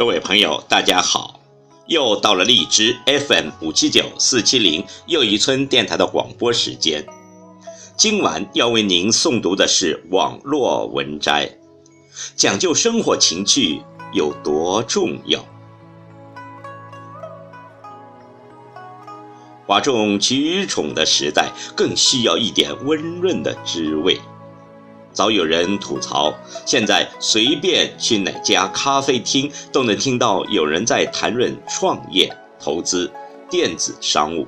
各位朋友，大家好！又到了荔枝 FM 五七九四七零又一村电台的广播时间。今晚要为您诵读的是网络文摘，讲究生活情趣有多重要？哗众取宠的时代，更需要一点温润的滋味。早有人吐槽，现在随便去哪家咖啡厅，都能听到有人在谈论创业、投资、电子商务，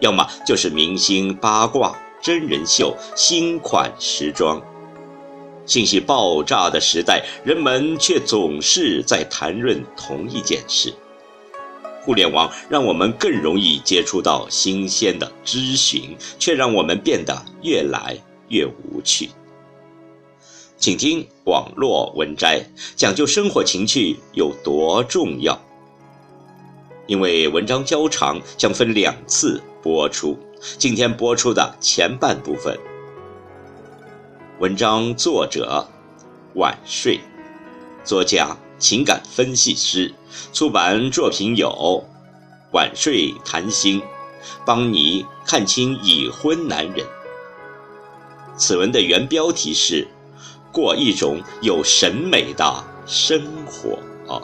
要么就是明星八卦、真人秀、新款时装。信息爆炸的时代，人们却总是在谈论同一件事。互联网让我们更容易接触到新鲜的资讯，却让我们变得越来越无趣。请听网络文摘，讲究生活情趣有多重要。因为文章较长，将分两次播出。今天播出的前半部分。文章作者：晚睡，作家、情感分析师，出版作品有《晚睡谈心》，帮你看清已婚男人。此文的原标题是。过一种有审美的生活啊。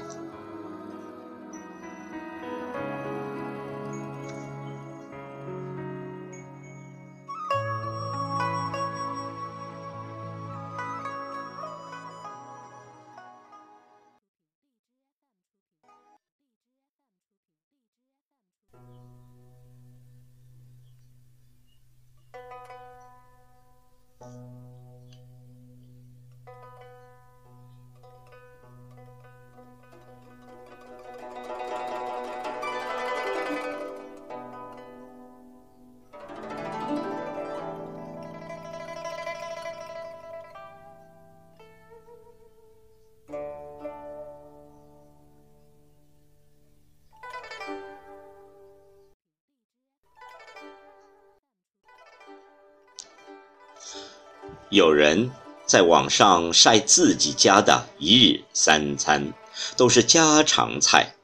有人在网上晒自己家的一日三餐，都是家常菜，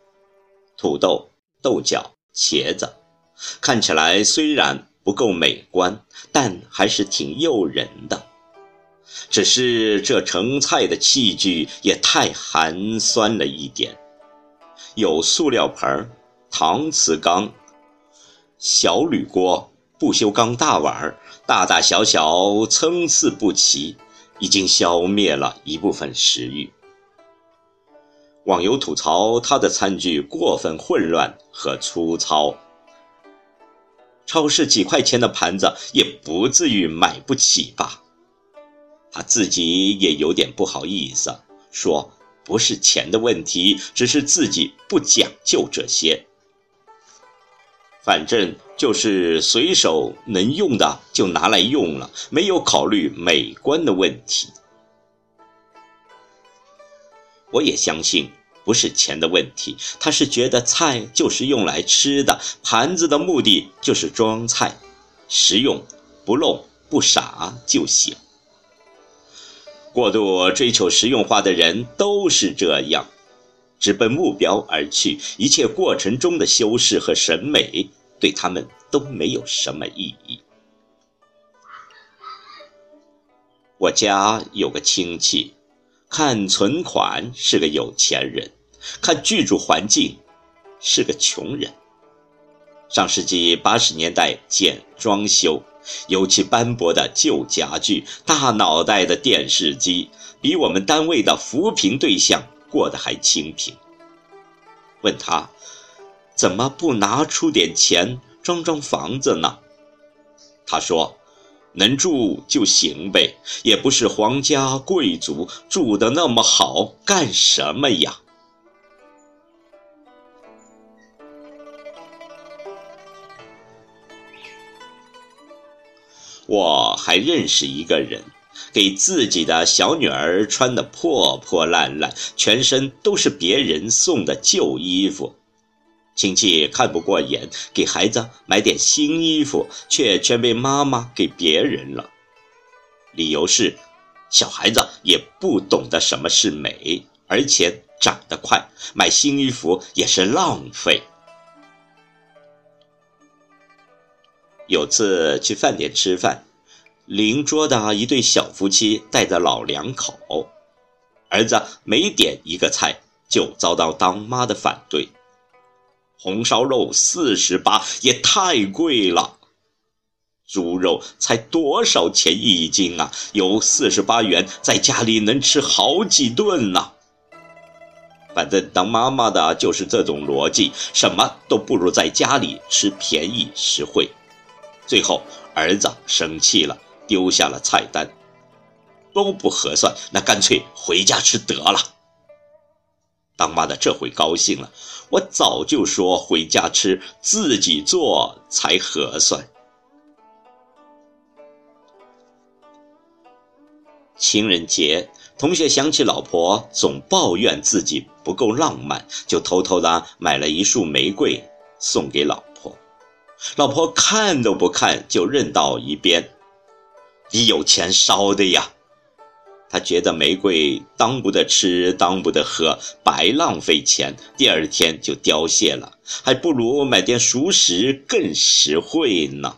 土豆、豆角、茄子，看起来虽然不够美观，但还是挺诱人的。只是这盛菜的器具也太寒酸了一点，有塑料盆、搪瓷缸、小铝锅。不锈钢大碗大大小小参差不齐，已经消灭了一部分食欲。网友吐槽他的餐具过分混乱和粗糙，超市几块钱的盘子也不至于买不起吧？他自己也有点不好意思，说不是钱的问题，只是自己不讲究这些。反正就是随手能用的就拿来用了，没有考虑美观的问题。我也相信不是钱的问题，他是觉得菜就是用来吃的，盘子的目的就是装菜，实用不漏不傻就行。过度追求实用化的人都是这样，直奔目标而去，一切过程中的修饰和审美。对他们都没有什么意义。我家有个亲戚，看存款是个有钱人，看居住环境是个穷人。上世纪八十年代简装修，油漆斑驳的旧家具，大脑袋的电视机，比我们单位的扶贫对象过得还清贫。问他。怎么不拿出点钱装装房子呢？他说：“能住就行呗，也不是皇家贵族，住的那么好干什么呀？”我还认识一个人，给自己的小女儿穿的破破烂烂，全身都是别人送的旧衣服。亲戚看不过眼，给孩子买点新衣服，却全被妈妈给别人了。理由是，小孩子也不懂得什么是美，而且长得快，买新衣服也是浪费。有次去饭店吃饭，邻桌的一对小夫妻带着老两口，儿子每点一个菜就遭到当妈的反对。红烧肉四十八也太贵了，猪肉才多少钱一斤啊？有四十八元，在家里能吃好几顿呢。反正当妈妈的就是这种逻辑，什么都不如在家里吃便宜实惠。最后，儿子生气了，丢下了菜单，都不合算，那干脆回家吃得了。当妈的这回高兴了，我早就说回家吃，自己做才合算。情人节，同学想起老婆总抱怨自己不够浪漫，就偷偷的买了一束玫瑰送给老婆。老婆看都不看就扔到一边，你有钱烧的呀！他觉得玫瑰当不得吃，当不得喝，白浪费钱，第二天就凋谢了，还不如买点熟食更实惠呢。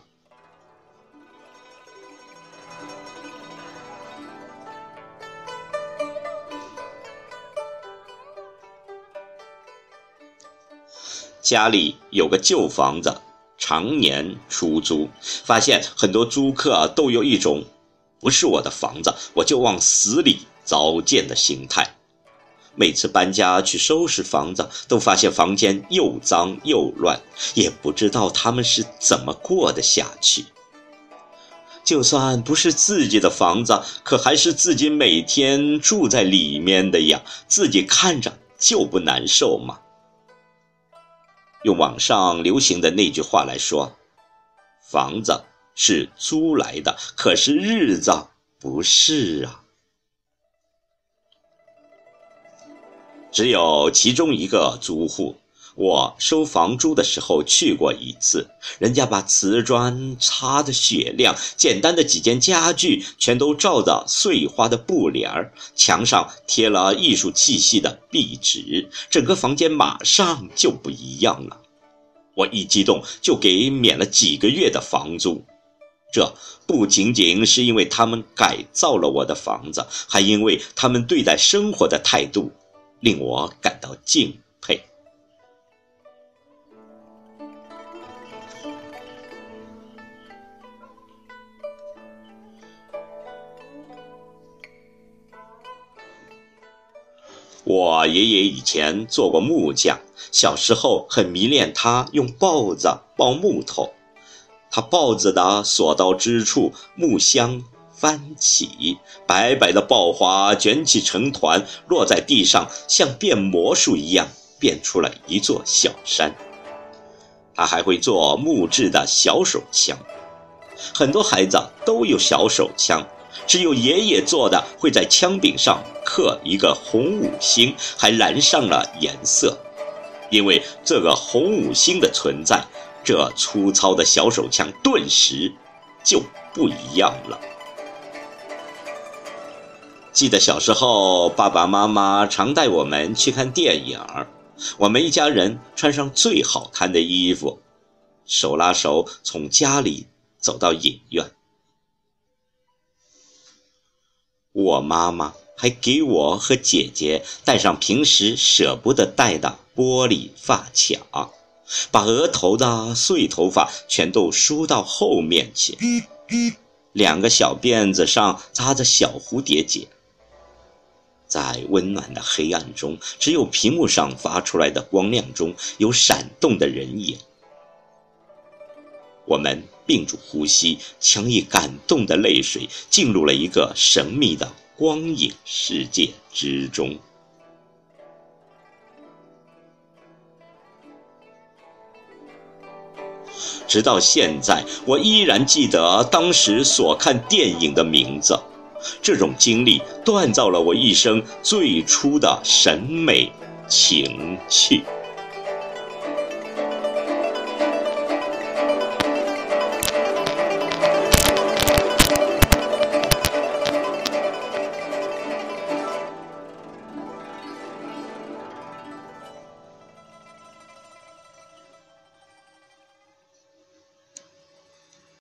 家里有个旧房子。常年出租，发现很多租客都有一种“不是我的房子，我就往死里糟践”的心态。每次搬家去收拾房子，都发现房间又脏又乱，也不知道他们是怎么过得下去。就算不是自己的房子，可还是自己每天住在里面的呀，自己看着就不难受吗？用网上流行的那句话来说：“房子是租来的，可是日子不是啊。”只有其中一个租户，我收房租的时候去过一次，人家把瓷砖擦得雪亮，简单的几件家具全都罩着碎花的布帘儿，墙上贴了艺术气息的壁纸，整个房间马上就不一样了。我一激动就给免了几个月的房租，这不仅仅是因为他们改造了我的房子，还因为他们对待生活的态度令我感到敬佩。我爷爷以前做过木匠。小时候很迷恋他用刨子刨木头，他刨子的所到之处，木香翻起，白白的刨花卷起成团，落在地上，像变魔术一样变出了一座小山。他还会做木质的小手枪，很多孩子都有小手枪，只有爷爷做的会在枪柄上刻一个红五星，还染上了颜色。因为这个红五星的存在，这粗糙的小手枪顿时就不一样了。记得小时候，爸爸妈妈常带我们去看电影我们一家人穿上最好看的衣服，手拉手从家里走到影院。我妈妈还给我和姐姐戴上平时舍不得戴的。玻璃发卡，把额头的碎头发全都梳到后面去，两个小辫子上扎着小蝴蝶结。在温暖的黑暗中，只有屏幕上发出来的光亮中有闪动的人影。我们屏住呼吸，强以感动的泪水进入了一个神秘的光影世界之中。直到现在，我依然记得当时所看电影的名字。这种经历锻造了我一生最初的审美情趣。